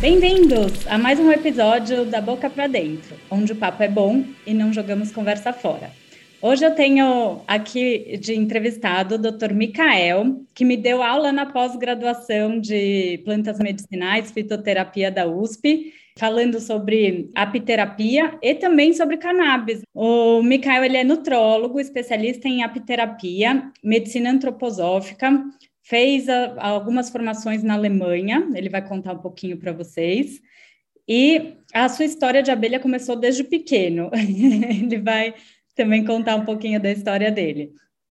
Bem-vindos a mais um episódio da Boca para Dentro, onde o papo é bom e não jogamos conversa fora. Hoje eu tenho aqui de entrevistado o Dr. Micael, que me deu aula na pós-graduação de plantas medicinais, fitoterapia da USP, falando sobre apiterapia e também sobre cannabis. O Micael ele é nutrólogo, especialista em apiterapia, medicina antroposófica, fez a, algumas formações na Alemanha, ele vai contar um pouquinho para vocês. E a sua história de abelha começou desde pequeno. ele vai também contar um pouquinho da história dele.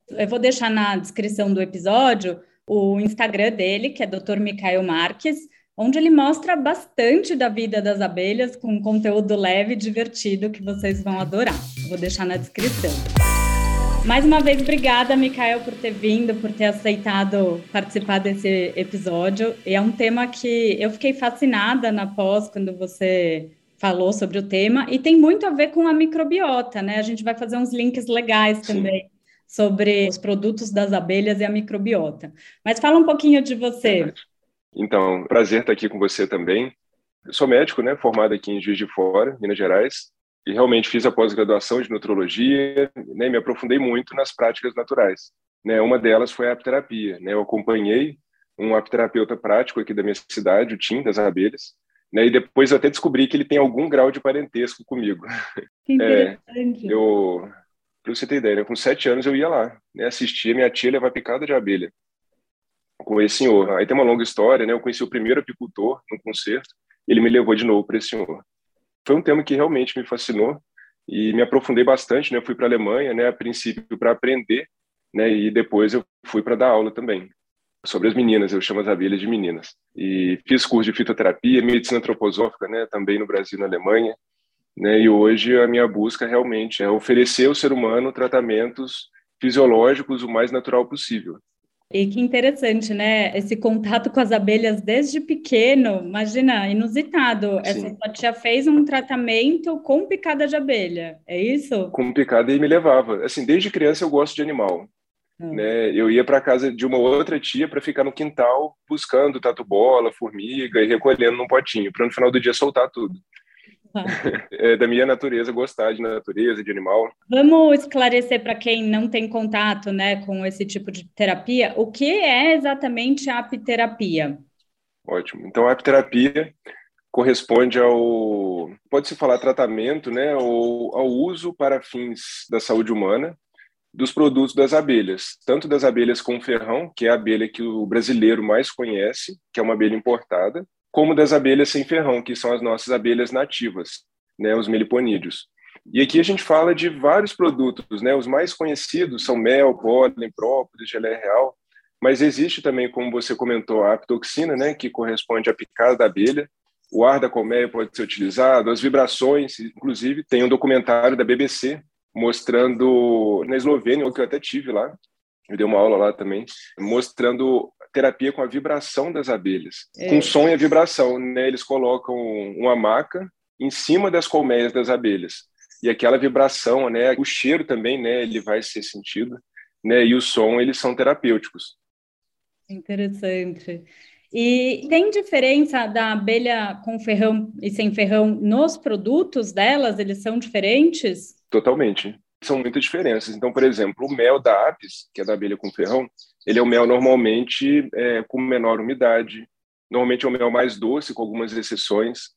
Eu vou deixar na descrição do episódio o Instagram dele, que é Dr. Micael Marques, onde ele mostra bastante da vida das abelhas com conteúdo leve e divertido que vocês vão adorar. Vou deixar na descrição. Mais uma vez, obrigada, Micael, por ter vindo, por ter aceitado participar desse episódio. E é um tema que eu fiquei fascinada na pós, quando você falou sobre o tema, e tem muito a ver com a microbiota, né? A gente vai fazer uns links legais também Sim. sobre os produtos das abelhas e a microbiota. Mas fala um pouquinho de você. Então, prazer estar aqui com você também. Eu sou médico, né, formado aqui em Juiz de Fora, Minas Gerais, e realmente fiz a pós-graduação de nutrologia, né, me aprofundei muito nas práticas naturais. Né, uma delas foi a apterapia. Né, eu acompanhei um apterapeuta prático aqui da minha cidade, o Tim das abelhas, né, e depois eu até descobri que ele tem algum grau de parentesco comigo. Que interessante. É, eu, para você ter ideia, né, com sete anos eu ia lá, né, assistia minha tia levar picada de abelha com esse senhor. Aí tem uma longa história, né? Eu conheci o primeiro apicultor num concerto, ele me levou de novo para esse senhor foi um tema que realmente me fascinou e me aprofundei bastante, né? Eu fui para a Alemanha, né, a princípio para aprender, né, e depois eu fui para dar aula também sobre as meninas, eu chamo as abelhas de meninas. E fiz curso de fitoterapia, medicina antroposófica, né, também no Brasil e na Alemanha, né? E hoje a minha busca realmente é oferecer ao ser humano tratamentos fisiológicos o mais natural possível. E que interessante, né? Esse contato com as abelhas desde pequeno, imagina, inusitado. Sim. Essa sua tia fez um tratamento com picada de abelha, é isso? Com picada e me levava. Assim, desde criança eu gosto de animal. Hum. Né? Eu ia para casa de uma outra tia para ficar no quintal buscando tatu-bola, formiga e recolhendo num potinho, para no final do dia soltar tudo. É da minha natureza gostar de natureza, de animal. Vamos esclarecer para quem não tem contato né, com esse tipo de terapia, o que é exatamente a apiterapia? Ótimo. Então, a apiterapia corresponde ao, pode-se falar tratamento, né, ou ao uso para fins da saúde humana dos produtos das abelhas, tanto das abelhas com ferrão, que é a abelha que o brasileiro mais conhece, que é uma abelha importada, como das abelhas sem ferrão, que são as nossas abelhas nativas, né, os meliponídeos. E aqui a gente fala de vários produtos, né? Os mais conhecidos são mel, pólen, própolis, geleia real, mas existe também, como você comentou, a apitoxina, né, que corresponde à picada da abelha. O ar da colmeia pode ser utilizado, as vibrações, inclusive tem um documentário da BBC mostrando na Eslovênia, que eu até tive lá, eu dei uma aula lá também, mostrando terapia com a vibração das abelhas, é. com som e a vibração, né? Eles colocam uma maca em cima das colmeias das abelhas e aquela vibração, né? O cheiro também, né? Ele vai ser sentido, né? E o som, eles são terapêuticos. Interessante. E tem diferença da abelha com ferrão e sem ferrão nos produtos delas? Eles são diferentes? Totalmente são muitas diferenças. Então, por exemplo, o mel da apis, que é da abelha com ferrão, ele é o mel normalmente é, com menor umidade, normalmente é o mel mais doce, com algumas exceções,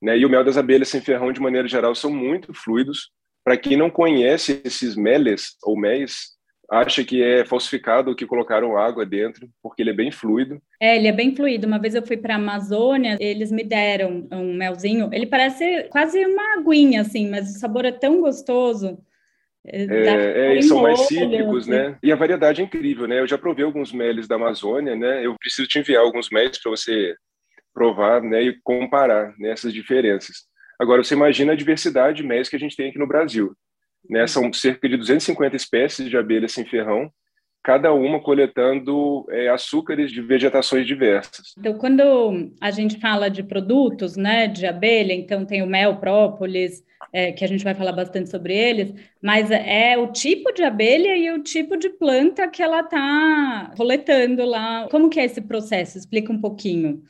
né? E o mel das abelhas sem ferrão, de maneira geral, são muito fluidos. Para quem não conhece esses meles ou méis, acha que é falsificado ou que colocaram água dentro, porque ele é bem fluido. É, ele é bem fluido. Uma vez eu fui para a Amazônia, eles me deram um melzinho. Ele parece quase uma aguinha, assim, mas o sabor é tão gostoso. É, é, e são mais cítricos, né? E a variedade é incrível, né? Eu já provei alguns meles da Amazônia, né? Eu preciso te enviar alguns meles para você provar, né? E comparar né, essas diferenças. Agora, você imagina a diversidade de meles que a gente tem aqui no Brasil. Né? São cerca de 250 espécies de abelhas sem ferrão, cada uma coletando é, açúcares de vegetações diversas. Então, quando a gente fala de produtos, né, de abelha, então tem o mel, própolis, é, que a gente vai falar bastante sobre eles, mas é o tipo de abelha e o tipo de planta que ela está coletando lá. Como que é esse processo? Explica um pouquinho.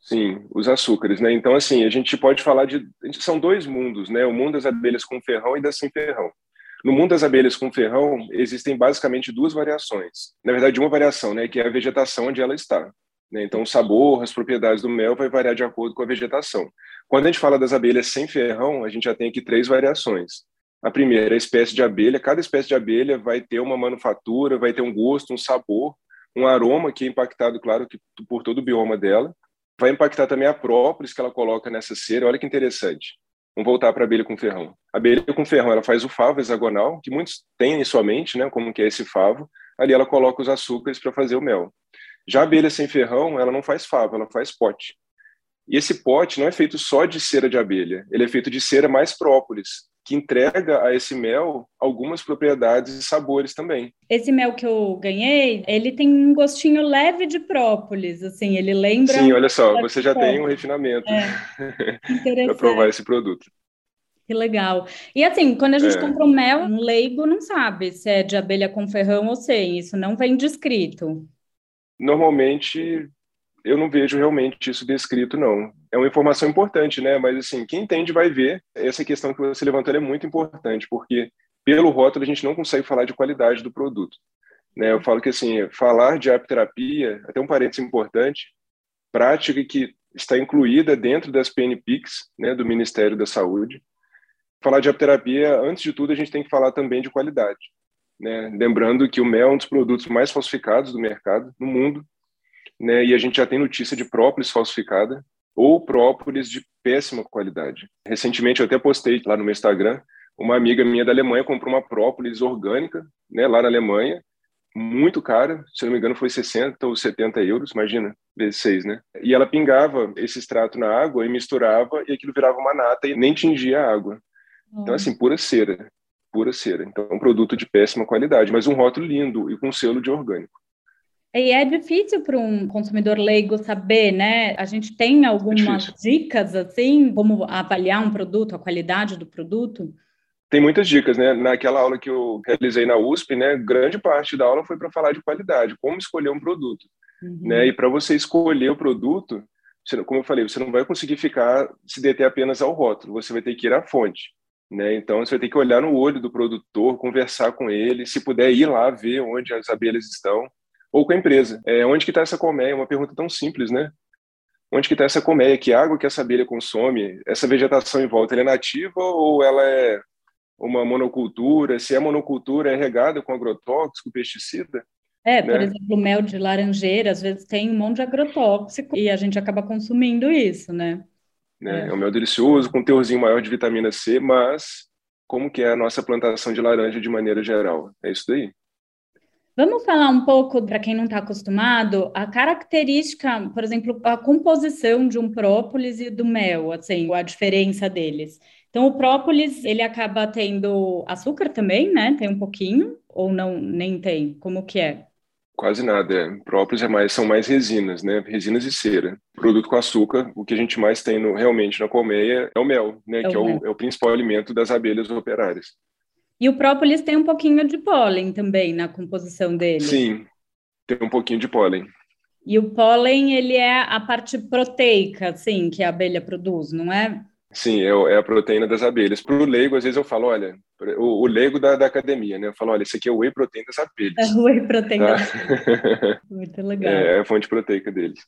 Sim, os açúcares, né? Então, assim, a gente pode falar de. São dois mundos, né? O mundo das abelhas com ferrão e das sem ferrão. No mundo das abelhas com ferrão, existem basicamente duas variações. Na verdade, uma variação, né? Que é a vegetação onde ela está. Né? Então, o sabor, as propriedades do mel vai variar de acordo com a vegetação. Quando a gente fala das abelhas sem ferrão, a gente já tem aqui três variações. A primeira, a espécie de abelha. Cada espécie de abelha vai ter uma manufatura, vai ter um gosto, um sabor, um aroma que é impactado, claro, por todo o bioma dela vai impactar também a própolis que ela coloca nessa cera. Olha que interessante. Vamos voltar para a abelha com ferrão. A abelha com ferrão, ela faz o favo hexagonal, que muitos têm em sua mente, né, como que é esse favo. Ali ela coloca os açúcares para fazer o mel. Já a abelha sem ferrão, ela não faz favo, ela faz pote. E esse pote não é feito só de cera de abelha, ele é feito de cera mais própolis, que entrega a esse mel algumas propriedades e sabores também. Esse mel que eu ganhei, ele tem um gostinho leve de própolis, assim, ele lembra. Sim, olha só, você já tem um refinamento é. para provar esse produto. Que legal. E assim, quando a gente é. compra um mel, um leigo não sabe se é de abelha com ferrão ou sem, isso não vem descrito. Normalmente eu não vejo realmente isso descrito, não. É uma informação importante, né? Mas, assim, quem entende vai ver. Essa questão que você levantou é muito importante, porque pelo rótulo a gente não consegue falar de qualidade do produto. Né? Eu falo que, assim, falar de apterapia, até um parênteses importante, prática que está incluída dentro das PNPICs, né, do Ministério da Saúde. Falar de apterapia, antes de tudo, a gente tem que falar também de qualidade. Né? Lembrando que o mel é um dos produtos mais falsificados do mercado no mundo, né? E a gente já tem notícia de própolis falsificada ou própolis de péssima qualidade. Recentemente eu até postei lá no meu Instagram, uma amiga minha da Alemanha comprou uma própolis orgânica, né, lá na Alemanha, muito cara, se não me engano foi 60 ou 70 euros, imagina, vezes 6, né? E ela pingava esse extrato na água e misturava e aquilo virava uma nata e nem tingia a água. Então, assim, pura cera, pura cera. Então, um produto de péssima qualidade, mas um rótulo lindo e com selo de orgânico. E é difícil para um consumidor leigo saber, né? A gente tem algumas é dicas, assim, como avaliar um produto, a qualidade do produto? Tem muitas dicas, né? Naquela aula que eu realizei na USP, né? Grande parte da aula foi para falar de qualidade, como escolher um produto, uhum. né? E para você escolher o produto, você, como eu falei, você não vai conseguir ficar se deter apenas ao rótulo, você vai ter que ir à fonte. Né? Então, você vai ter que olhar no olho do produtor, conversar com ele, se puder ir lá ver onde as abelhas estão, ou com a empresa. É, onde que está essa colmeia? Uma pergunta tão simples, né? Onde que está essa colmeia? Que água que essa abelha consome? Essa vegetação em volta, ela é nativa ou ela é uma monocultura? Se é monocultura, é regada com agrotóxico, pesticida? É, por né? exemplo, o mel de laranjeira, às vezes tem um monte de agrotóxico e a gente acaba consumindo isso, né? Né? É. é um mel delicioso, com um teorzinho maior de vitamina C, mas como que é a nossa plantação de laranja de maneira geral? É isso daí. Vamos falar um pouco, para quem não está acostumado, a característica, por exemplo, a composição de um própolis e do mel, assim, a diferença deles. Então, o própolis, ele acaba tendo açúcar também, né? Tem um pouquinho, ou não, nem tem? Como que é? Quase nada, é. Própolis é mais, são mais resinas, né? Resinas e cera. Produto com açúcar, o que a gente mais tem no, realmente na colmeia é o mel, né? É que é, o, é o principal alimento das abelhas operárias. E o própolis tem um pouquinho de pólen também na composição dele. Sim, tem um pouquinho de pólen. E o pólen, ele é a parte proteica, assim, que a abelha produz, não é? Sim, é, é a proteína das abelhas. Para o leigo, às vezes eu falo, olha, o, o leigo da, da, academia, né? Eu falo, olha, isso aqui é o whey protein das abelhas. É o whey protein tá? das abelhas. Muito legal. É, é a fonte proteica deles.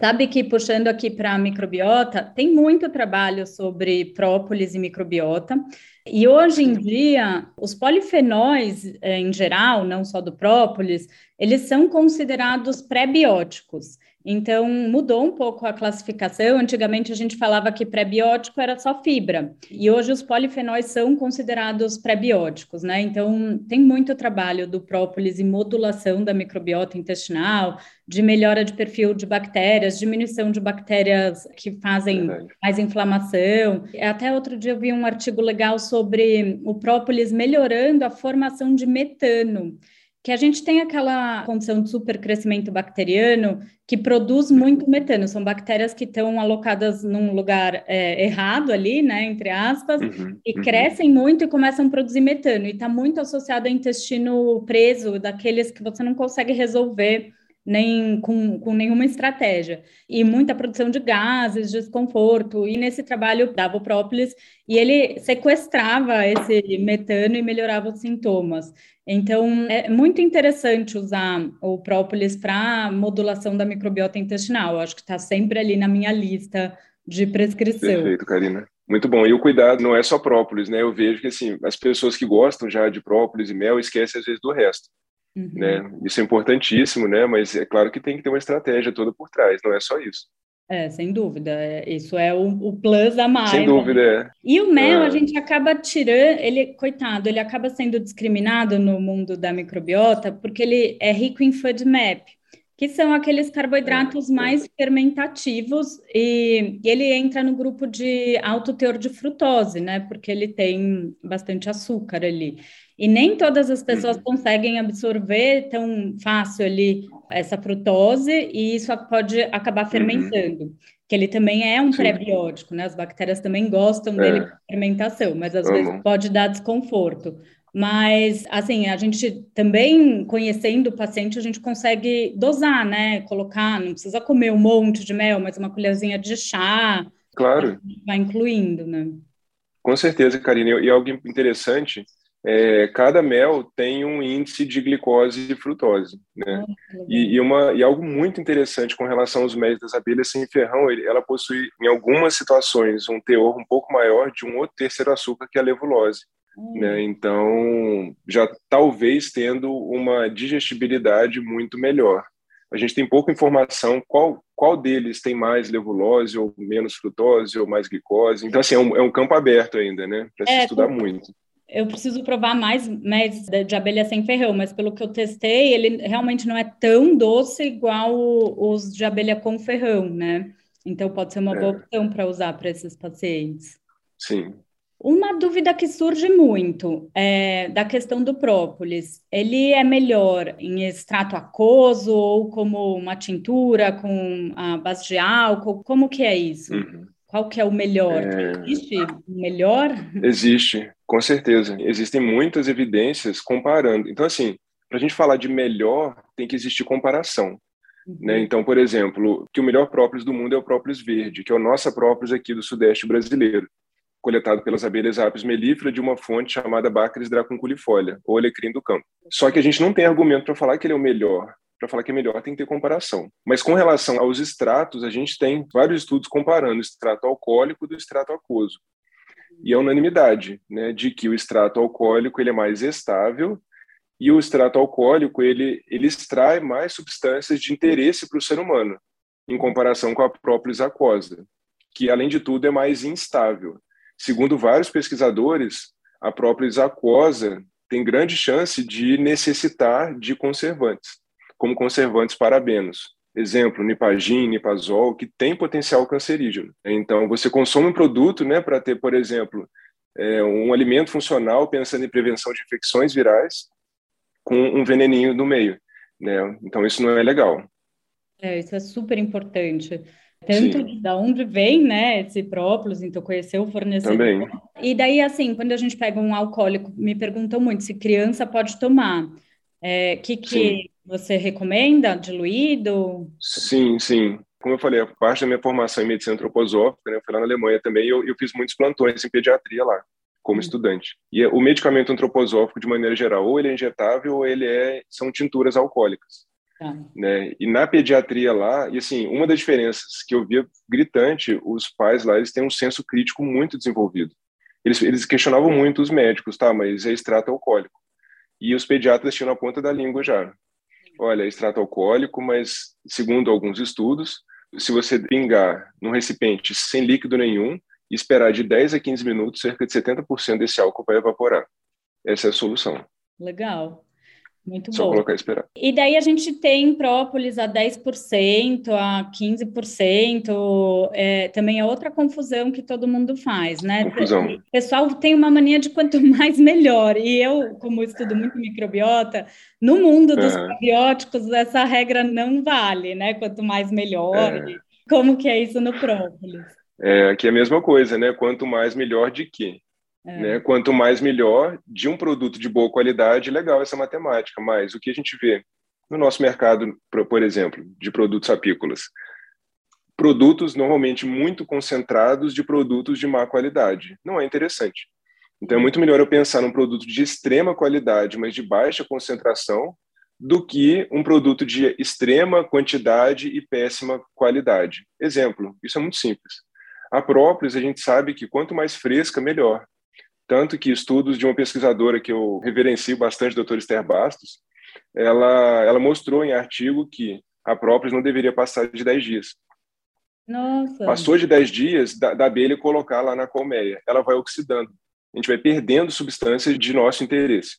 Sabe que, puxando aqui para a microbiota, tem muito trabalho sobre própolis e microbiota. E hoje em dia, os polifenóis, eh, em geral, não só do própolis, eles são considerados pré-bióticos. Então, mudou um pouco a classificação. Antigamente, a gente falava que pré-biótico era só fibra, e hoje os polifenóis são considerados pré-bióticos, né? Então, tem muito trabalho do própolis em modulação da microbiota intestinal, de melhora de perfil de bactérias, diminuição de bactérias que fazem Verdade. mais inflamação. Até outro dia eu vi um artigo legal sobre o própolis melhorando a formação de metano que a gente tem aquela condição de supercrescimento bacteriano que produz muito metano. São bactérias que estão alocadas num lugar é, errado ali, né, entre aspas, uhum, e uhum. crescem muito e começam a produzir metano. E está muito associado ao intestino preso, daqueles que você não consegue resolver nem com, com nenhuma estratégia. E muita produção de gases, desconforto. E nesse trabalho dava o própolis e ele sequestrava esse metano e melhorava os sintomas. Então, é muito interessante usar o própolis para modulação da microbiota intestinal. Eu acho que está sempre ali na minha lista de prescrição. Perfeito, Karina. Muito bom. E o cuidado não é só própolis, né? Eu vejo que assim, as pessoas que gostam já de própolis e mel esquecem às vezes do resto. Uhum. Né? Isso é importantíssimo, né? Mas é claro que tem que ter uma estratégia toda por trás, não é só isso. É, sem dúvida. É, isso é o, o plus a mais. Sem né? dúvida, é. E o mel, a gente acaba tirando, ele, coitado, ele acaba sendo discriminado no mundo da microbiota porque ele é rico em FODMAP, que são aqueles carboidratos é, mais fermentativos e, e ele entra no grupo de alto teor de frutose, né? Porque ele tem bastante açúcar ali. E nem todas as pessoas uhum. conseguem absorver tão fácil ali essa frutose, e isso pode acabar uhum. fermentando. Uhum. Que ele também é um pré-biótico, né? As bactérias também gostam é. dele para fermentação, mas às uhum. vezes pode dar desconforto. Mas, assim, a gente também, conhecendo o paciente, a gente consegue dosar, né? Colocar, não precisa comer um monte de mel, mas uma colherzinha de chá. Claro. Vai incluindo, né? Com certeza, Karine. E algo interessante é, cada mel tem um índice de glicose e frutose, né? E, e, uma, e algo muito interessante com relação aos méis das abelhas sem ferrão, ele, ela possui, em algumas situações, um teor um pouco maior de um outro terceiro açúcar, que é a levulose. Hum. Né? Então, já talvez tendo uma digestibilidade muito melhor. A gente tem pouca informação qual, qual deles tem mais levulose ou menos frutose ou mais glicose. Então, assim, é um, é um campo aberto ainda, né? Para se é, estudar muito eu preciso provar mais médios de abelha sem ferrão, mas pelo que eu testei, ele realmente não é tão doce igual os de abelha com ferrão, né? Então pode ser uma é. boa opção para usar para esses pacientes. Sim. Uma dúvida que surge muito é da questão do própolis. Ele é melhor em extrato aquoso ou como uma tintura com a base de álcool? Como que é isso? Uhum. Qual que é o melhor? É... Existe melhor? Existe, com certeza. Existem muitas evidências comparando. Então, assim, para a gente falar de melhor, tem que existir comparação. Uhum. Né? Então, por exemplo, que o melhor própolis do mundo é o própolis verde, que é o nosso própolis aqui do sudeste brasileiro, coletado pelas abelhas apis mellifera de uma fonte chamada Bacris dracunculifolia, ou alecrim do campo. Só que a gente não tem argumento para falar que ele é o melhor, para falar que é melhor tem que ter comparação. Mas com relação aos extratos, a gente tem vários estudos comparando o extrato alcoólico do extrato aquoso. E é unanimidade, né, de que o extrato alcoólico ele é mais estável e o extrato alcoólico ele ele extrai mais substâncias de interesse para o ser humano, em comparação com a própria aquosa, que além de tudo é mais instável. Segundo vários pesquisadores, a própria aquosa tem grande chance de necessitar de conservantes como conservantes parabenos. Exemplo, nipagin, nipazol, que tem potencial cancerígeno. Então, você consome um produto né, para ter, por exemplo, é, um alimento funcional pensando em prevenção de infecções virais com um veneninho no meio. Né? Então, isso não é legal. É, isso é super importante. Tanto Sim. da onde vem, né, esse própolis, então conhecer o fornecedor. Também. E daí, assim, quando a gente pega um alcoólico, me perguntam muito se criança pode tomar. É, que que você recomenda diluído? Sim, sim. Como eu falei, a parte da minha formação em medicina antroposófica, né, eu fui lá na Alemanha também, eu, eu fiz muitos plantões em pediatria lá, como hum. estudante. E o medicamento antroposófico, de maneira geral, ou ele é injetável ou ele é são tinturas alcoólicas. Tá. Né? E na pediatria lá, e assim, uma das diferenças que eu via gritante, os pais lá, eles têm um senso crítico muito desenvolvido. Eles, eles questionavam muito os médicos, tá, mas é extrato alcoólico. E os pediatras tinham na ponta da língua já. Olha, é extrato alcoólico, mas segundo alguns estudos, se você pingar num recipiente sem líquido nenhum e esperar de 10 a 15 minutos, cerca de 70% desse álcool vai evaporar. Essa é a solução. Legal. Muito Só bom. colocar e esperar. E daí a gente tem própolis a 10%, a 15%, é, também é outra confusão que todo mundo faz, né? Confusão. O pessoal tem uma mania de quanto mais melhor. E eu, como estudo muito microbiota, no mundo dos é. probióticos, essa regra não vale, né? Quanto mais melhor. É. Como que é isso no própolis? É, aqui é a mesma coisa, né? Quanto mais melhor de quê? É. Né? Quanto mais melhor, de um produto de boa qualidade, legal essa matemática. Mas o que a gente vê no nosso mercado, por exemplo, de produtos apícolas? Produtos normalmente muito concentrados de produtos de má qualidade. Não é interessante. Então é muito melhor eu pensar num produto de extrema qualidade, mas de baixa concentração, do que um produto de extrema quantidade e péssima qualidade. Exemplo, isso é muito simples. A própolis, a gente sabe que quanto mais fresca, melhor. Tanto que estudos de uma pesquisadora que eu reverencio bastante, doutora Esther Bastos, ela, ela mostrou em artigo que a própolis não deveria passar de 10 dias. Nossa. Passou de 10 dias da, da abelha colocar lá na colmeia. Ela vai oxidando. A gente vai perdendo substâncias de nosso interesse.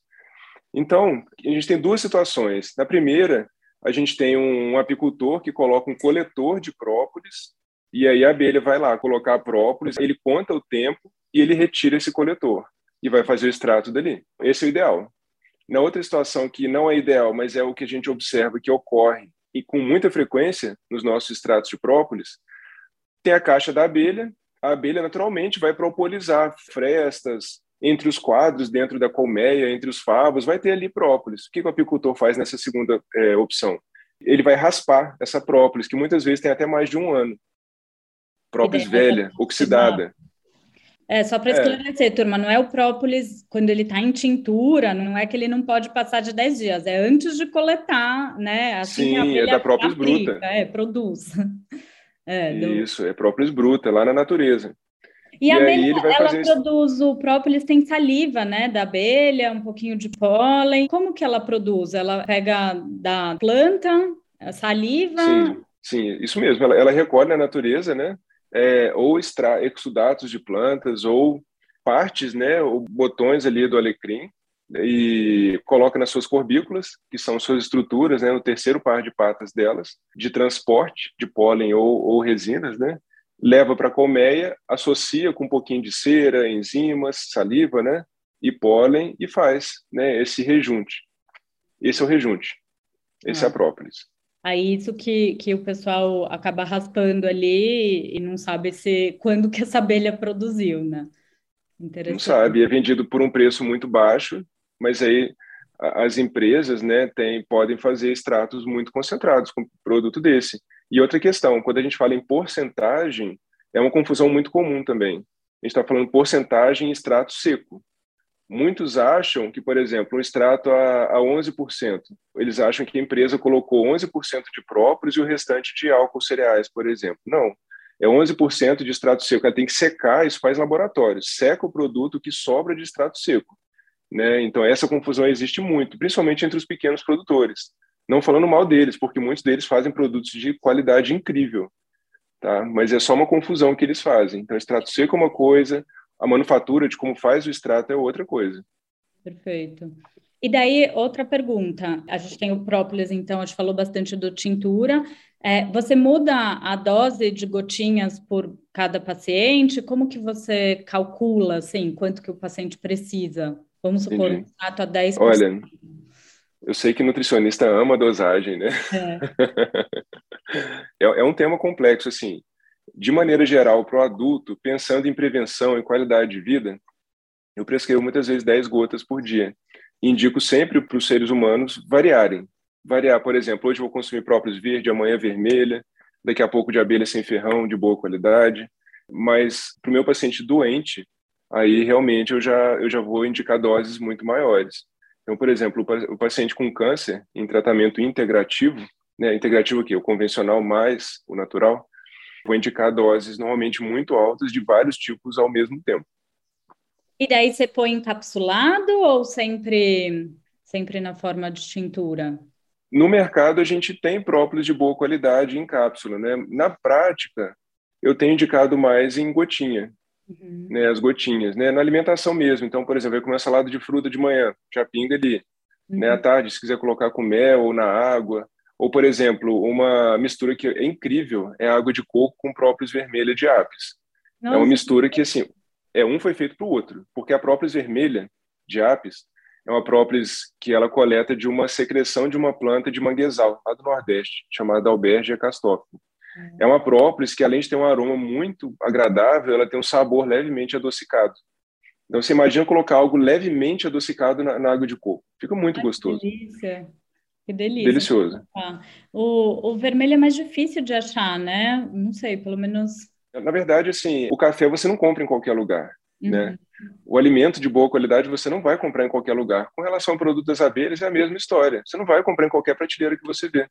Então, a gente tem duas situações. Na primeira, a gente tem um apicultor que coloca um coletor de própolis e aí a abelha vai lá colocar a própolis, ele conta o tempo e ele retira esse coletor e vai fazer o extrato dali. Esse é o ideal. Na outra situação que não é ideal, mas é o que a gente observa que ocorre e com muita frequência nos nossos extratos de própolis, tem a caixa da abelha. A abelha naturalmente vai propolizar frestas, entre os quadros, dentro da colmeia, entre os favos, vai ter ali própolis. O que o apicultor faz nessa segunda é, opção? Ele vai raspar essa própolis, que muitas vezes tem até mais de um ano. Própolis velha, oxidada. É, só para é. esclarecer, é. turma, não é o própolis quando ele está em tintura, não é que ele não pode passar de 10 dias, é antes de coletar, né? Assim Sim, é da própolis bruta. É, produz. É, do... Isso, é própolis bruta, lá na natureza. E, e a abelha, ela produz isso. o própolis, tem saliva, né, da abelha, um pouquinho de pólen. Como que ela produz? Ela pega da planta, a saliva? Sim, sim, isso mesmo. Ela, ela recolhe na natureza, né, é, ou extrai exudatos de plantas, ou partes, né, ou botões ali do alecrim, e coloca nas suas corbículas, que são suas estruturas, né, no terceiro par de patas delas, de transporte de pólen ou, ou resinas, né, leva para a colmeia, associa com um pouquinho de cera, enzimas, saliva, né? E pólen e faz, né? Esse rejunte. Esse é o rejunte. Esse ah. é a própolis. Aí isso que, que o pessoal acaba raspando ali e não sabe se quando que essa abelha produziu, né? Não sabe, é vendido por um preço muito baixo, mas aí as empresas, né, tem, podem fazer extratos muito concentrados com produto desse. E outra questão, quando a gente fala em porcentagem, é uma confusão muito comum também. A gente está falando porcentagem em extrato seco. Muitos acham que, por exemplo, um extrato a, a 11%, eles acham que a empresa colocou 11% de próprios e o restante de álcool cereais, por exemplo. Não, é 11% de extrato seco. Ela tem que secar, isso faz laboratório. Seca o produto que sobra de extrato seco. Né? Então, essa confusão existe muito, principalmente entre os pequenos produtores. Não falando mal deles, porque muitos deles fazem produtos de qualidade incrível, tá? Mas é só uma confusão que eles fazem. Então, extrato seco é uma coisa, a manufatura de como faz o extrato é outra coisa. Perfeito. E daí, outra pergunta. A gente tem o própolis, então, a gente falou bastante do tintura. É, você muda a dose de gotinhas por cada paciente? Como que você calcula, assim, quanto que o paciente precisa? Vamos supor, Entendi. um extrato a 10%. Olha, eu sei que nutricionista ama a dosagem, né? É. é, é um tema complexo, assim. De maneira geral, para o adulto, pensando em prevenção e qualidade de vida, eu prescrevo muitas vezes 10 gotas por dia. Indico sempre para os seres humanos variarem. Variar, por exemplo, hoje vou consumir próprios verde, amanhã vermelha, daqui a pouco de abelha sem ferrão, de boa qualidade. Mas para o meu paciente doente, aí realmente eu já, eu já vou indicar doses muito maiores. Então, por exemplo, o paciente com câncer em tratamento integrativo, né, integrativo aqui, o convencional mais o natural, vou indicar doses normalmente muito altas de vários tipos ao mesmo tempo. E daí você põe encapsulado ou sempre sempre na forma de tintura? No mercado a gente tem própolis de boa qualidade em cápsula, né? Na prática, eu tenho indicado mais em gotinha, uhum. né, as gotinhas, né, na alimentação mesmo. Então, por exemplo, eu comer salada de fruta de manhã, já pinga ali. Uhum. Né, à tarde, se quiser colocar com mel ou na água. Ou, por exemplo, uma mistura que é incrível é água de coco com própolis vermelha de apis. Nossa. É uma mistura que, assim, é um foi feito para o outro, porque a própolis vermelha de apis é uma própolis que ela coleta de uma secreção de uma planta de manguezal, lá do Nordeste, chamada Albergia castófila. Uhum. É uma própolis que, além de ter um aroma muito agradável, ela tem um sabor levemente adocicado. Então, você imagina colocar algo levemente adocicado na, na água de coco. Fica muito Ai, gostoso. Delícia. Que delícia. Delicioso. O, o vermelho é mais difícil de achar, né? Não sei, pelo menos. Na verdade, assim, o café você não compra em qualquer lugar, uhum. né? O alimento de boa qualidade você não vai comprar em qualquer lugar. Com relação ao produto das abelhas, é a mesma história. Você não vai comprar em qualquer prateleira que você vê.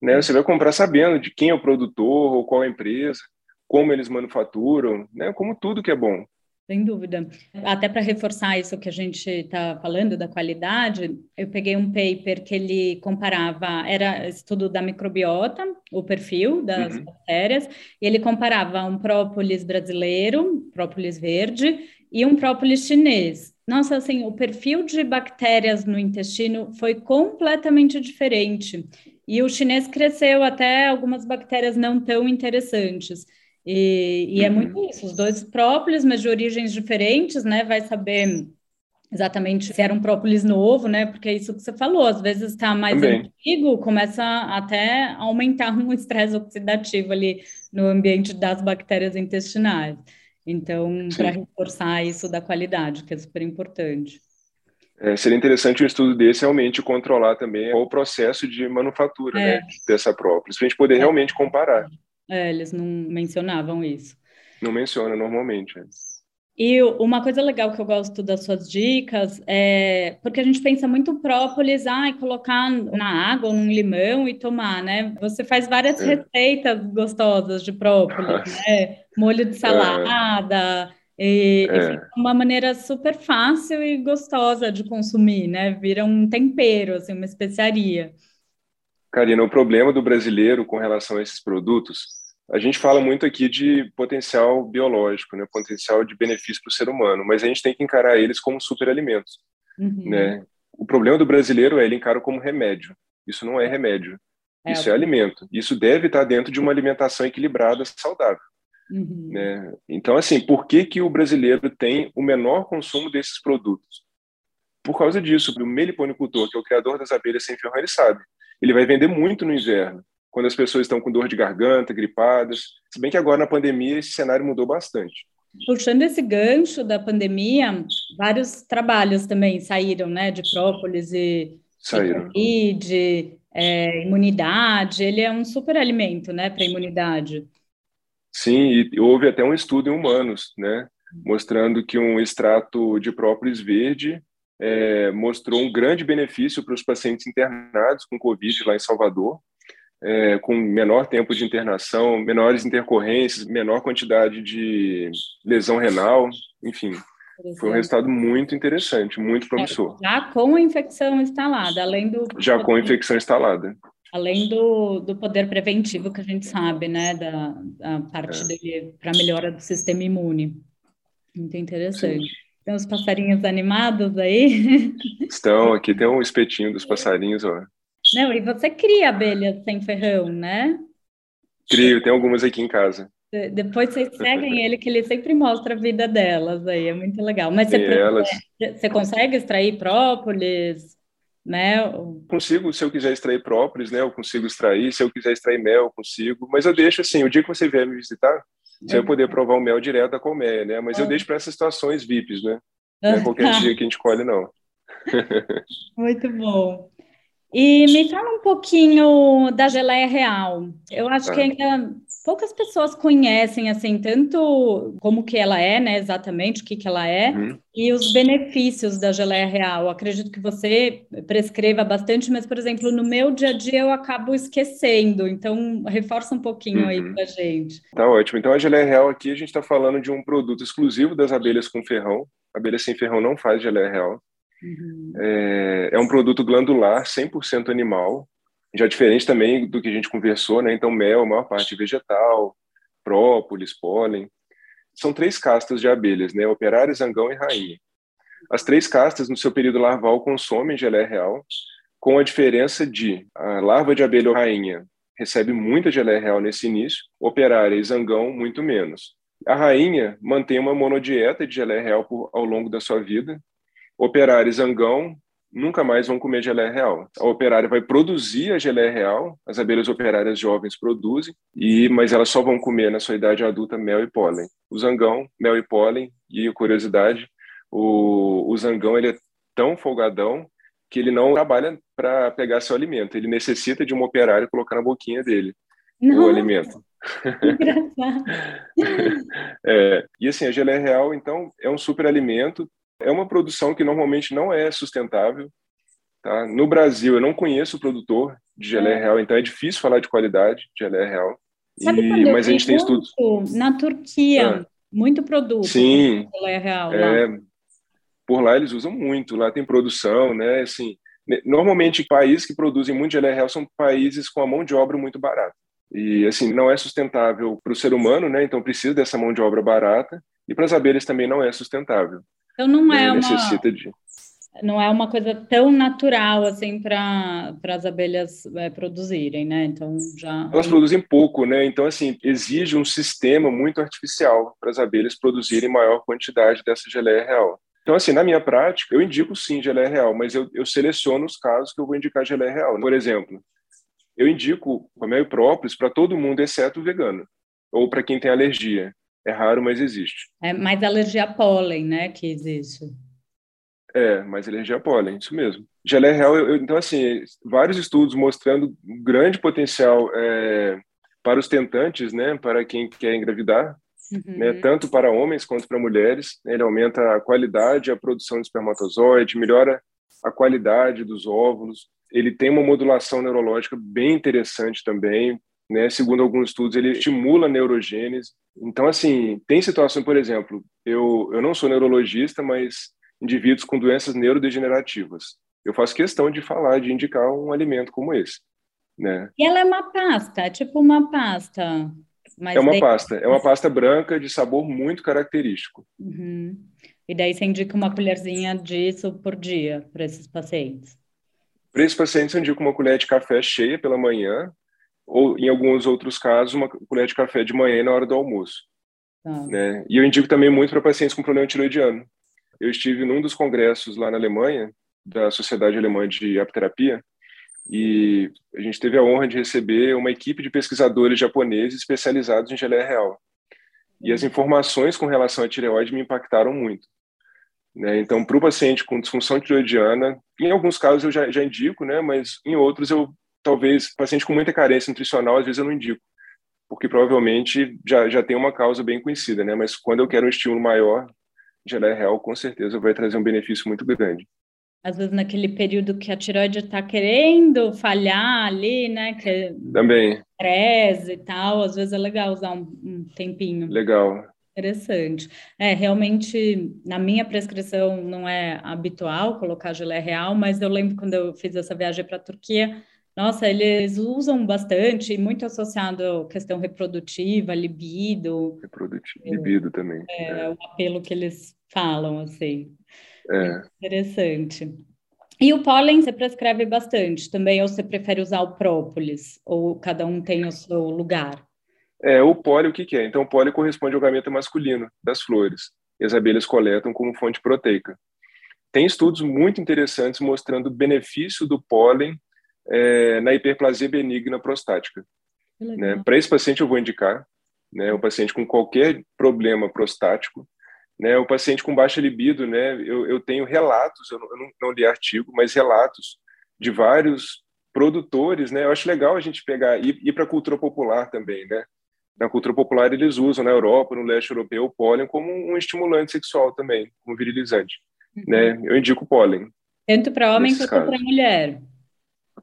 Né? Você vai comprar sabendo de quem é o produtor ou qual é a empresa, como eles manufaturam, né? como tudo que é bom. Sem dúvida. Até para reforçar isso que a gente está falando da qualidade, eu peguei um paper que ele comparava, era estudo da microbiota, o perfil das uhum. bactérias, e ele comparava um própolis brasileiro, própolis verde, e um própolis chinês. Nossa, assim, o perfil de bactérias no intestino foi completamente diferente. E o chinês cresceu até algumas bactérias não tão interessantes. E, e é muito uhum. isso, os dois própolis, mas de origens diferentes, né? Vai saber exatamente se era um própolis novo, né? Porque é isso que você falou, às vezes está mais Também. antigo, começa até a aumentar um estresse oxidativo ali no ambiente das bactérias intestinais. Então, para reforçar isso da qualidade, que é super importante. É, seria interessante um estudo desse realmente controlar também o processo de manufatura é. né, dessa própolis, para a gente poder é. realmente comparar. É, eles não mencionavam isso. Não menciona normalmente. É. E uma coisa legal que eu gosto das suas dicas é porque a gente pensa muito própolis, ah, colocar na água num limão e tomar, né? Você faz várias é. receitas gostosas de própolis, né? Molho de salada, é. e, é. e uma maneira super fácil e gostosa de consumir, né? Vira um tempero, assim, uma especiaria. Karina, o problema do brasileiro com relação a esses produtos, a gente fala muito aqui de potencial biológico, né, potencial de benefício para o ser humano, mas a gente tem que encarar eles como superalimentos, uhum. né? O problema do brasileiro é ele encara como remédio. Isso não é remédio. É, isso é alimento. Isso deve estar dentro de uma alimentação equilibrada, saudável. Uhum. Né? Então, assim, por que, que o brasileiro tem o menor consumo desses produtos? Por causa disso, o meliponicultor, que é o criador das abelhas sem ferro, ele sabe ele vai vender muito no inverno, quando as pessoas estão com dor de garganta, gripadas. Se bem que agora na pandemia esse cenário mudou bastante. Puxando esse gancho da pandemia, vários trabalhos também saíram, né, de própolis e saíram. de é, imunidade. Ele é um super alimento, né, para imunidade. Sim, e houve até um estudo em humanos, né, mostrando que um extrato de própolis verde é, mostrou um grande benefício para os pacientes internados com Covid lá em Salvador, é, com menor tempo de internação, menores intercorrências, menor quantidade de lesão renal, enfim. Foi um resultado muito interessante, muito promissor. É, já com a infecção instalada, além do. Já com a infecção instalada. Além do, do poder preventivo que a gente sabe, né, da, da parte é. dele para melhora do sistema imune. Muito interessante. Sim. Tem os passarinhos animados aí? Estão, aqui tem um espetinho dos passarinhos, ó. Não, e você cria abelhas sem ferrão, né? Crio, tem algumas aqui em casa. Depois vocês seguem ele, que ele sempre mostra a vida delas aí, é muito legal. Mas você, elas... você consegue extrair própolis, né? Consigo, se eu quiser extrair própolis, né? Eu consigo extrair, se eu quiser extrair mel, eu consigo. Mas eu deixo assim, o dia que você vier me visitar, você vai poder provar o mel direto da colmeia, né? Mas eu deixo para essas situações VIPs, né? Não é qualquer dia que a gente colhe, não. Muito bom. E me fala um pouquinho da geleia real. Eu acho que ainda poucas pessoas conhecem assim tanto como que ela é, né, exatamente o que que ela é uhum. e os benefícios da geleia real. Eu acredito que você prescreva bastante, mas por exemplo, no meu dia a dia eu acabo esquecendo. Então, reforça um pouquinho uhum. aí para gente. Tá ótimo. Então, a geleia real aqui a gente está falando de um produto exclusivo das abelhas com ferrão. A abelha sem ferrão não faz geleia real. Uhum. É, é um produto glandular, 100% animal, já diferente também do que a gente conversou, né? Então, mel, maior parte vegetal, própolis, pólen. São três castas de abelhas, né? Operária, zangão e rainha. As três castas, no seu período larval, consomem geleia real, com a diferença de a larva de abelha ou rainha recebe muita geleia real nesse início, operária e zangão muito menos. A rainha mantém uma monodieta de geleia real por, ao longo da sua vida. Operária e zangão nunca mais vão comer geleia real. A operária vai produzir a geleia real, as abelhas operárias jovens produzem, e mas elas só vão comer na sua idade adulta mel e pólen. O zangão, mel e pólen, e curiosidade, o, o zangão ele é tão folgadão que ele não trabalha para pegar seu alimento, ele necessita de um operário colocar na boquinha dele o alimento. é, e assim, a geleia real, então, é um super alimento, é uma produção que normalmente não é sustentável. Tá? No Brasil, eu não conheço o produtor de geleia é. real, então é difícil falar de qualidade de geleia real. Sabe e, mas a gente tem estudos. Na Turquia, ah. muito produto Sim, de geleia real. É, por lá eles usam muito, lá tem produção, né? Assim, normalmente países que produzem muito geleia real são países com a mão de obra muito barata. E assim, não é sustentável para o ser humano, né? Então precisa dessa mão de obra barata e para as abelhas também não é sustentável. Então não é, uma de não é uma coisa tão natural assim para as abelhas é, produzirem, né? Então já elas produzem pouco, né? Então assim exige um sistema muito artificial para as abelhas produzirem maior quantidade dessa geleia real. Então assim na minha prática eu indico sim geleia real, mas eu, eu seleciono os casos que eu vou indicar geleia real. Por exemplo, eu indico o mel própolis para todo mundo, exceto o vegano, ou para quem tem alergia. É raro, mas existe. É mais alergia a pólen, né, que existe. É, mais alergia a pólen, isso mesmo. Geleia real, eu, então, assim, vários estudos mostrando grande potencial é, para os tentantes, né, para quem quer engravidar, uhum. né, tanto para homens quanto para mulheres. Ele aumenta a qualidade, a produção de espermatozoide, melhora a qualidade dos óvulos, ele tem uma modulação neurológica bem interessante também, né? Segundo alguns estudos, ele estimula a neurogênese. Então, assim, tem situações, por exemplo, eu, eu não sou neurologista, mas indivíduos com doenças neurodegenerativas. Eu faço questão de falar, de indicar um alimento como esse, né? E ela é uma pasta, é tipo uma pasta. é uma daí... pasta, é uma pasta branca de sabor muito característico. Uhum. E daí você indica uma colherzinha disso por dia para esses pacientes? Para esses pacientes, eu indico uma colher de café cheia pela manhã, ou em alguns outros casos, uma colher de café de manhã e na hora do almoço. Ah. Né? E eu indico também muito para pacientes com problema tiroidiano. Eu estive num dos congressos lá na Alemanha, da Sociedade Alemã de Apterapia, e a gente teve a honra de receber uma equipe de pesquisadores japoneses especializados em geleia real. E as informações com relação à tireoide me impactaram muito. Né? Então, para o paciente com disfunção tiroidiana, em alguns casos eu já, já indico, né? mas em outros eu, talvez, paciente com muita carência nutricional, às vezes eu não indico, porque provavelmente já, já tem uma causa bem conhecida, né? mas quando eu quero um estímulo maior, geleia real, com certeza vai trazer um benefício muito grande. Às vezes naquele período que a tiroide está querendo falhar ali, né? Que Também. Estresse e tal, às vezes é legal usar um, um tempinho. Legal. Interessante. É, realmente, na minha prescrição não é habitual colocar gelé real, mas eu lembro quando eu fiz essa viagem para a Turquia, nossa, eles usam bastante, muito associado à questão reprodutiva, libido. Reprodutivo, libido também. É, é, o apelo que eles falam, assim. É. Interessante. E o pólen você prescreve bastante também, ou você prefere usar o própolis? Ou cada um tem o seu lugar? É, o pólen, o que, que é? Então, o pólen corresponde ao gameta masculino das flores. E as abelhas coletam como fonte proteica. Tem estudos muito interessantes mostrando o benefício do pólen é, na hiperplasia benigna prostática. Né? Para esse paciente, eu vou indicar né, o paciente com qualquer problema prostático, né, o paciente com baixa libido, né, eu, eu tenho relatos, eu, não, eu não, li artigo, mas relatos de vários produtores, né, eu acho legal a gente pegar, e ir para a cultura popular também, né, na cultura popular eles usam na Europa, no leste europeu, o pólen como um estimulante sexual também, como virilizante. Uhum. Né? Eu indico o pólen. Tanto para homem quanto para mulher.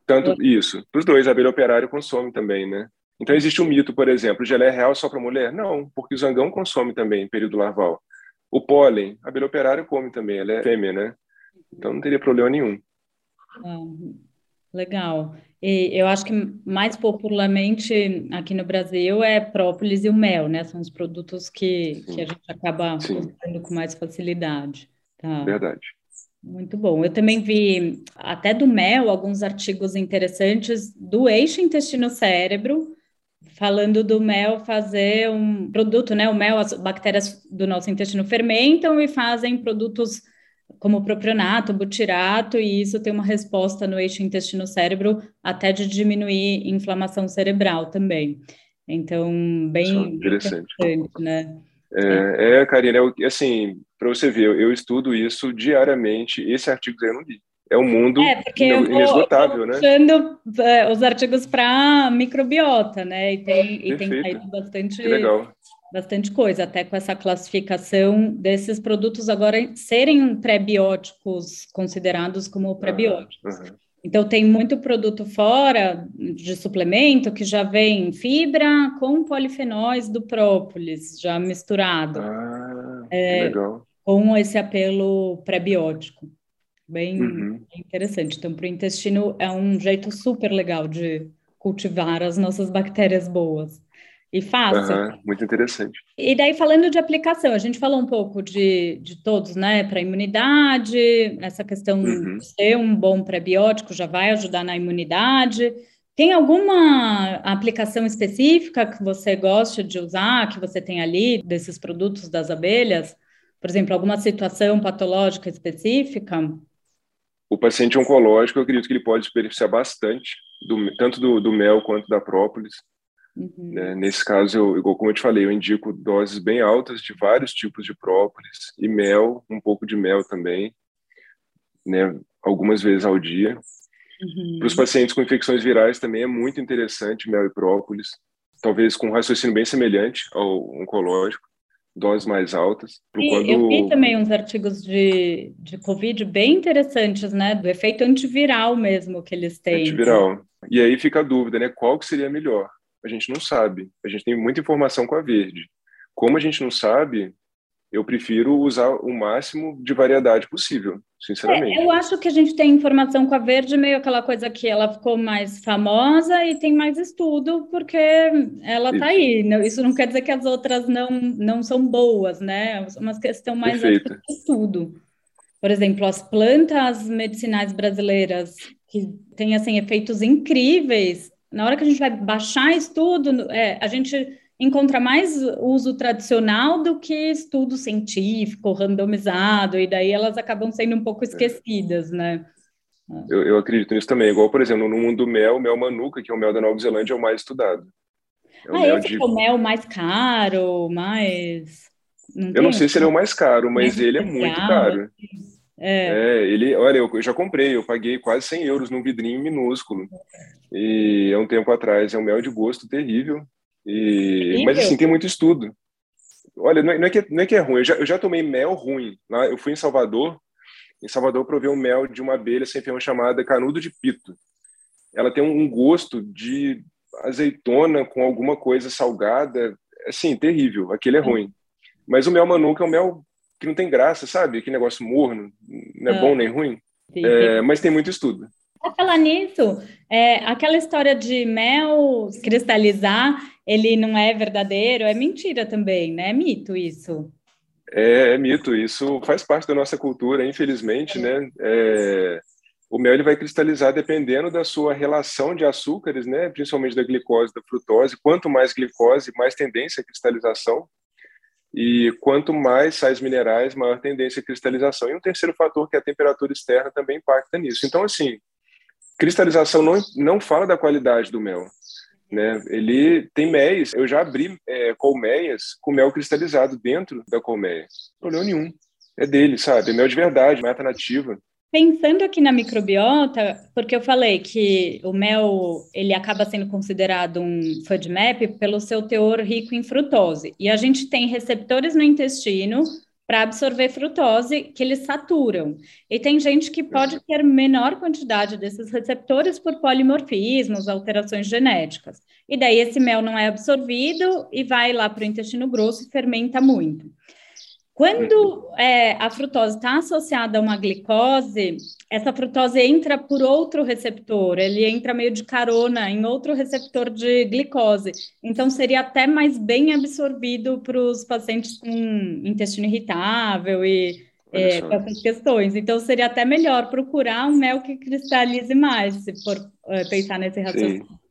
Tanto isso. Os dois, abelha operária consome também, né? Então existe um mito, por exemplo, gelé real só para mulher? Não, porque o zangão consome também em período larval. O pólen, a abelha operária come também, ela é fêmea, né? Então não teria problema nenhum. Ah, legal. E eu acho que mais popularmente aqui no Brasil é própolis e o mel, né? São os produtos que, que a gente acaba Sim. usando com mais facilidade. Tá. Verdade. Muito bom. Eu também vi até do mel alguns artigos interessantes do eixo intestino-cérebro, falando do mel fazer um produto, né? O mel, as bactérias do nosso intestino fermentam e fazem produtos como propionato, butirato, e isso tem uma resposta no eixo intestino-cérebro até de diminuir inflamação cerebral também. Então, bem interessante. interessante, né? É, é Karina, é assim, para você ver, eu, eu, estudo isso diariamente, esse artigo eu não li. é um mundo é, porque inesgotável, eu né? É, os artigos para microbiota, né? E tem, e tem saído bastante, bastante coisa, até com essa classificação desses produtos agora serem pré-bióticos considerados como pré-bióticos. Uhum. Então, tem muito produto fora de suplemento que já vem fibra com polifenóis do própolis, já misturado. Ah, é, legal. Com esse apelo pré-biótico. Bem, uhum. interessante. Então, para o intestino é um jeito super legal de cultivar as nossas bactérias boas. E fácil. Uhum, muito interessante. E daí, falando de aplicação, a gente falou um pouco de, de todos, né? Para imunidade, essa questão uhum. de ser um bom prebiótico já vai ajudar na imunidade. Tem alguma aplicação específica que você gosta de usar, que você tem ali, desses produtos das abelhas? Por exemplo, alguma situação patológica específica? O paciente oncológico, eu acredito que ele pode se beneficiar bastante, do, tanto do, do mel quanto da própolis Uhum. Né? Nesse caso, eu, igual como eu te falei, eu indico doses bem altas de vários tipos de própolis e mel, um pouco de mel também, né? algumas vezes ao dia. Uhum. Para os pacientes com infecções virais também é muito interessante mel e própolis, talvez com um raciocínio bem semelhante ao oncológico, doses mais altas. Quando... Eu vi também uns artigos de, de Covid bem interessantes, né? Do efeito antiviral mesmo que eles têm. Antiviral. E aí fica a dúvida, né? Qual que seria melhor? A gente não sabe. A gente tem muita informação com a verde. Como a gente não sabe, eu prefiro usar o máximo de variedade possível, sinceramente. É, eu acho que a gente tem informação com a verde, meio aquela coisa que ela ficou mais famosa e tem mais estudo, porque ela está aí. Isso não quer dizer que as outras não, não são boas, né? É uma questão mais de estudo. Por exemplo, as plantas medicinais brasileiras que têm assim, efeitos incríveis, na hora que a gente vai baixar estudo, é, a gente encontra mais uso tradicional do que estudo científico, randomizado, e daí elas acabam sendo um pouco esquecidas, né? Eu, eu acredito nisso também. Igual, por exemplo, no mundo do mel, o mel manuka, que é o mel da Nova Zelândia, é o mais estudado. É o ah, mel esse de... é o mel mais caro, mais... Não eu não sei se ele é o mais caro, mas ele é muito caro. Assim. É. é. ele, olha, eu, já comprei, eu paguei quase 100 euros num vidrinho minúsculo. E é um tempo atrás, é um mel de gosto terrível. E, mas assim, tem muito estudo. Olha, não é, não é, que, não é que é ruim, eu já, eu já tomei mel ruim. Lá, eu fui em Salvador, em Salvador provei um mel de uma abelha sem ferrão chamada canudo de pito. Ela tem um, um gosto de azeitona com alguma coisa salgada, assim, terrível. Aquele é ruim. Mas o mel manuka é um mel que não tem graça, sabe? Que negócio morno, não é, é. bom nem ruim. É, mas tem muito estudo. Pra falar nisso, é, aquela história de mel cristalizar, ele não é verdadeiro, é mentira também, né? É mito isso. É, é mito, isso faz parte da nossa cultura, infelizmente, né? É, o mel ele vai cristalizar dependendo da sua relação de açúcares, né? Principalmente da glicose, da frutose. Quanto mais glicose, mais tendência à cristalização. E quanto mais sais minerais, maior tendência à cristalização. E um terceiro fator, que é a temperatura externa, também impacta nisso. Então, assim, cristalização não, não fala da qualidade do mel. Né? Ele tem méis. Eu já abri é, colmeias com mel cristalizado dentro da colmeia. Problema nenhum. É dele, sabe? É mel de verdade, meta nativa. Pensando aqui na microbiota, porque eu falei que o mel ele acaba sendo considerado um FODMAP pelo seu teor rico em frutose. E a gente tem receptores no intestino para absorver frutose que eles saturam. E tem gente que pode ter menor quantidade desses receptores por polimorfismos, alterações genéticas. E daí esse mel não é absorvido e vai lá para o intestino grosso e fermenta muito. Quando é, a frutose está associada a uma glicose, essa frutose entra por outro receptor, ele entra meio de carona em outro receptor de glicose. Então, seria até mais bem absorvido para os pacientes com intestino irritável e é, com essas questões. Então, seria até melhor procurar um mel que cristalize mais, se for é, pensar nesse raciocínio. Sim.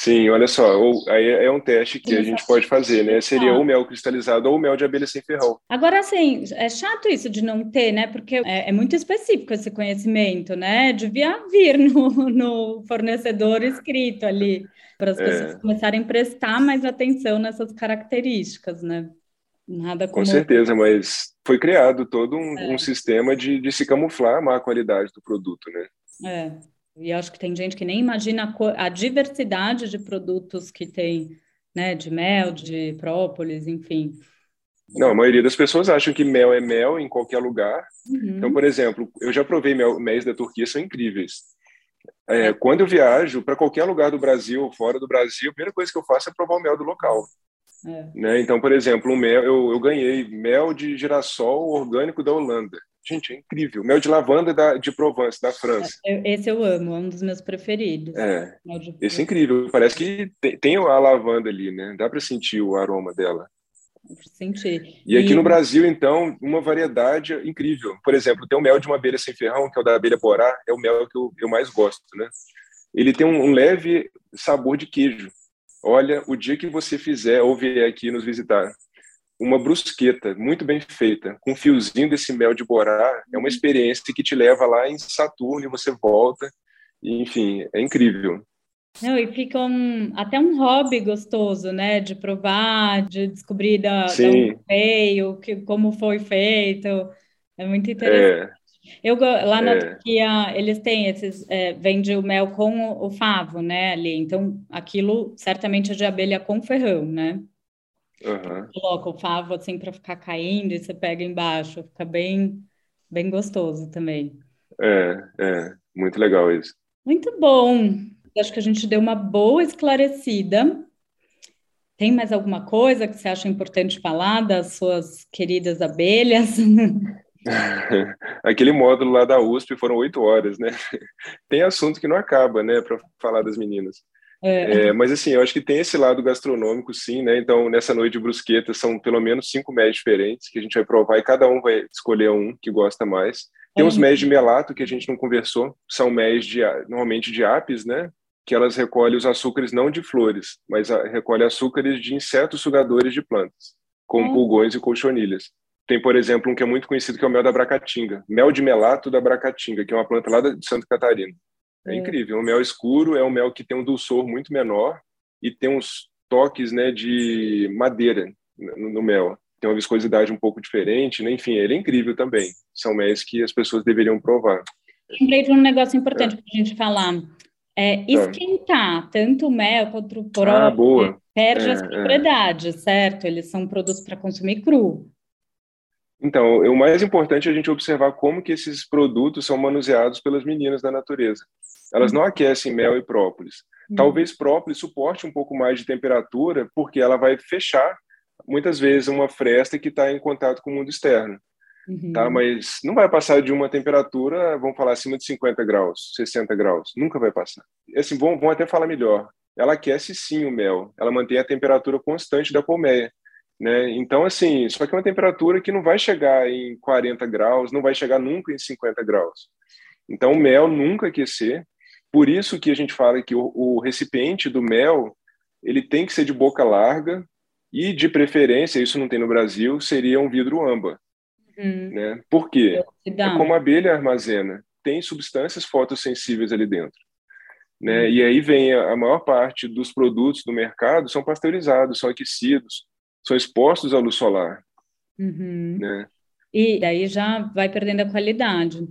Sim, olha só, ou, aí é um teste que a gente pode fazer, né? Seria ou mel cristalizado ou mel de abelha sem ferrão. Agora, assim, é chato isso de não ter, né? Porque é, é muito específico esse conhecimento, né? Devia vir no, no fornecedor escrito ali, para as é. pessoas começarem a prestar mais atenção nessas características, né? Nada como... Com certeza, mas foi criado todo um, é. um sistema de, de, se camuflar a má qualidade do produto, né? É, e acho que tem gente que nem imagina a, a diversidade de produtos que tem, né? De mel, de própolis, enfim. Não, a maioria das pessoas acham que mel é mel em qualquer lugar. Uhum. Então, por exemplo, eu já provei mel, mel da Turquia, são incríveis. É, quando eu viajo para qualquer lugar do Brasil ou fora do Brasil, a primeira coisa que eu faço é provar o mel do local. É. Né? Então, por exemplo, um mel, eu, eu, ganhei mel de girassol orgânico da Holanda. Gente, é incrível. Mel de lavanda da, de Provence, da França. É, esse eu amo, é um dos meus preferidos. É, esse é incrível. Parece que tem, tem a lavanda ali, né? Dá para sentir o aroma dela. Sentir. E aqui e... no Brasil, então, uma variedade incrível. Por exemplo, tem o mel de uma abelha sem ferrão, que é o da abelha borá, é o mel que eu, eu mais gosto, né? Ele tem um, um leve sabor de queijo. Olha, o dia que você fizer ou vier aqui nos visitar, uma brusqueta muito bem feita, com um fiozinho desse mel de borá, é uma uhum. experiência que te leva lá em Saturno e você volta. E, enfim, é incrível. Não, e fica um, até um hobby gostoso, né? De provar, de descobrir da, da veio, que, como foi feito. É muito interessante. É. Eu, lá na é. Turquia, eles têm esses, é, vende o mel com o, o, favo, né, ali. Então, aquilo certamente é de abelha com ferrão, né? Uhum. Coloca o favo assim para ficar caindo e você pega embaixo. Fica bem, bem gostoso também. É, é. Muito legal isso. Muito bom. Acho que a gente deu uma boa esclarecida. Tem mais alguma coisa que você acha importante falar das suas queridas abelhas? Aquele módulo lá da USP foram oito horas, né? Tem assunto que não acaba, né, para falar das meninas. É. É, mas assim, eu acho que tem esse lado gastronômico, sim, né? Então, nessa noite de brusqueta, são pelo menos cinco médios diferentes que a gente vai provar e cada um vai escolher um que gosta mais. Tem os médios de melato que a gente não conversou, são médios de, normalmente de apis, né? Que elas recolhem os açúcares não de flores, mas recolhem açúcares de insetos sugadores de plantas, como pulgões e colchonilhas. Tem, por exemplo, um que é muito conhecido que é o mel da bracatinga, mel de melato da bracatinga, que é uma planta lá de Santa Catarina. É, é. incrível. O mel escuro é um mel que tem um dulçor muito menor e tem uns toques, né, de madeira no, no mel. Tem uma viscosidade um pouco diferente, né? enfim, ele é incrível também. São méis que as pessoas deveriam provar. Lembrei de um negócio importante é. para a gente falar. É, tá. esquentar tanto o mel quanto o próprio ah, perde é, as é. propriedades, certo? Eles são produtos para consumir cru. Então, o mais importante é a gente observar como que esses produtos são manuseados pelas meninas da natureza. Elas não aquecem mel e própolis. Hum. Talvez própolis suporte um pouco mais de temperatura, porque ela vai fechar, muitas vezes, uma fresta que está em contato com o mundo externo. Uhum. Tá? Mas não vai passar de uma temperatura, vamos falar, acima de 50 graus, 60 graus. Nunca vai passar. Assim, vão, vão até falar melhor. Ela aquece sim o mel. Ela mantém a temperatura constante da colmeia. Né? Então, assim, só que é uma temperatura que não vai chegar em 40 graus, não vai chegar nunca em 50 graus. Então, o mel nunca aquecer. Por isso que a gente fala que o, o recipiente do mel ele tem que ser de boca larga e, de preferência, isso não tem no Brasil, seria um vidro âmbar. Uhum. Né? Por quê? É como a abelha armazena, tem substâncias fotossensíveis ali dentro. Né? Uhum. E aí vem a, a maior parte dos produtos do mercado são pasteurizados, são aquecidos, são expostos à luz solar. Uhum. Né? E daí já vai perdendo a qualidade.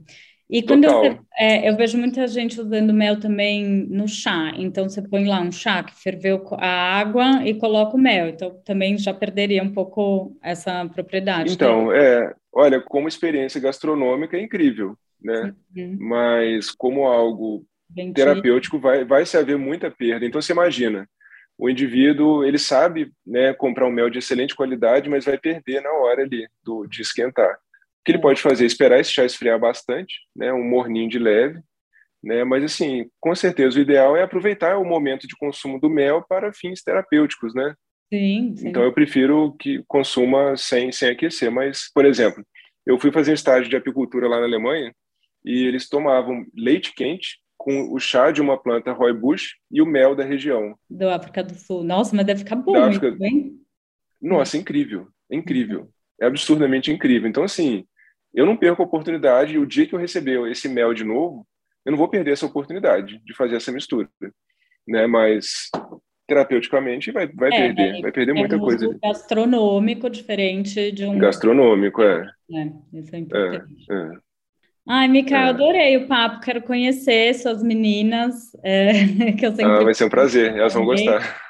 E quando eu, é, eu, vejo muita gente usando mel também no chá, então você põe lá um chá que ferveu a água e coloca o mel, então também já perderia um pouco essa propriedade. Então, né? é, olha, como experiência gastronômica é incrível, né? Uhum. Mas como algo Bem terapêutico vai, vai se haver muita perda. Então você imagina, o indivíduo ele sabe né, comprar um mel de excelente qualidade, mas vai perder na hora ali do, de esquentar. O que ele pode fazer? Esperar esse chá esfriar bastante, né, um morninho de leve, né, mas assim, com certeza o ideal é aproveitar o momento de consumo do mel para fins terapêuticos, né? Sim, sim. Então eu prefiro que consuma sem, sem aquecer, mas, por exemplo, eu fui fazer estágio de apicultura lá na Alemanha e eles tomavam leite quente com o chá de uma planta rooibos e o mel da região. Do África do Sul. Nossa, mas deve ficar bom, da África... hein? Nossa, incrível, incrível. É absurdamente incrível. Então, assim, eu não perco a oportunidade e o dia que eu receber esse mel de novo, eu não vou perder essa oportunidade de fazer essa mistura, né? Mas terapeuticamente vai, vai é, perder, vai perder muita um coisa. gastronômico diferente de um... Gastronômico, é. É, isso é importante. É, é. Ai, Mica, é. adorei o papo, quero conhecer suas meninas, é, que eu sempre... Ah, vai ser um prazer, elas vão gostar.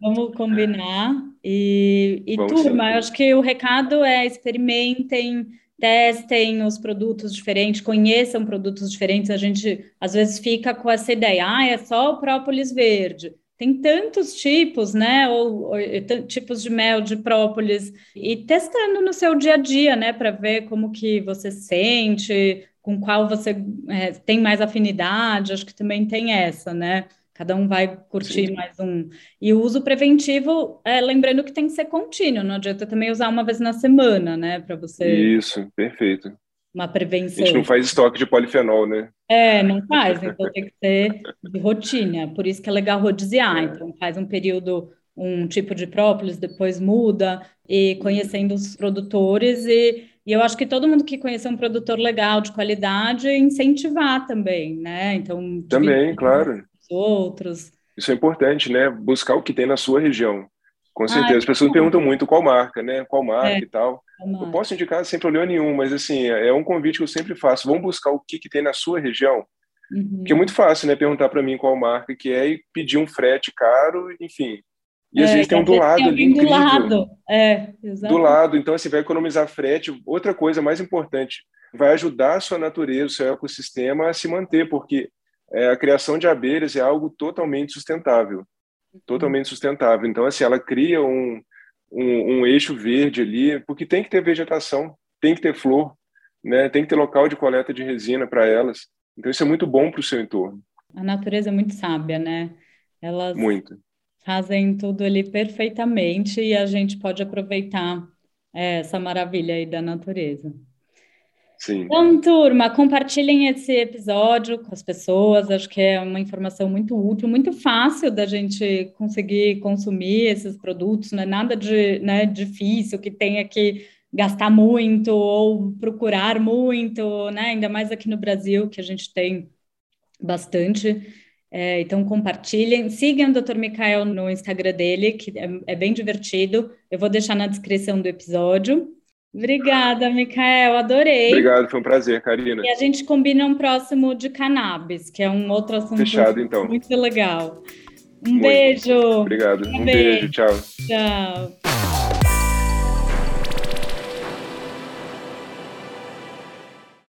Vamos combinar. E, e Vamos turma, eu acho que o recado é experimentem, testem os produtos diferentes, conheçam produtos diferentes. A gente às vezes fica com essa ideia, ah, é só o própolis verde. Tem tantos tipos, né? Ou, ou tipos de mel, de própolis, e testando no seu dia a dia, né? Para ver como que você sente, com qual você é, tem mais afinidade. Acho que também tem essa, né? Cada um vai curtir Sim. mais um. E o uso preventivo, é, lembrando que tem que ser contínuo, não adianta também usar uma vez na semana, né? Para você. Isso, perfeito. Uma prevenção. A gente não faz estoque de polifenol, né? É, não faz, então tem que ser de rotina. Por isso que é legal rodiziar. É. Então, faz um período, um tipo de própolis, depois muda, e conhecendo os produtores e. E eu acho que todo mundo que conhecer um produtor legal, de qualidade, incentivar também, né? Então, também, claro outros. Isso é importante, né? Buscar o que tem na sua região. Com certeza. Ah, As pessoas perguntam muito qual marca, né? Qual marca é, e tal. Eu posso indicar sem problema nenhum, mas assim, é um convite que eu sempre faço. Vamos buscar o que, que tem na sua região. Uhum. Porque é muito fácil, né? Perguntar para mim qual marca que é e pedir um frete caro, enfim. E às é, vezes tem um do lado ali incrível. Do lado, é, Do lado, então assim, vai economizar frete. Outra coisa mais importante, vai ajudar a sua natureza, o seu ecossistema a se manter, porque é, a criação de abelhas é algo totalmente sustentável, totalmente sustentável. Então, assim, ela cria um, um, um, eixo verde ali, porque tem que ter vegetação, tem que ter flor, né? Tem que ter local de coleta de resina para elas. Então, isso é muito bom para o seu entorno. A natureza é muito sábia, né? Elas muito. fazem tudo ali perfeitamente e a gente pode aproveitar é, essa maravilha aí da natureza. Sim. Então, turma, compartilhem esse episódio com as pessoas. Acho que é uma informação muito útil, muito fácil da gente conseguir consumir esses produtos. Não é nada de né, difícil que tenha que gastar muito ou procurar muito, né? Ainda mais aqui no Brasil, que a gente tem bastante. É, então, compartilhem. Sigam o Dr. Mikael no Instagram dele, que é, é bem divertido. Eu vou deixar na descrição do episódio. Obrigada, Micael, adorei. Obrigado, foi um prazer, Karina. E a gente combina um próximo de cannabis, que é um outro assunto Fechado, então. muito legal. Um muito. beijo. Obrigado. Um, um beijo. beijo, tchau. Tchau.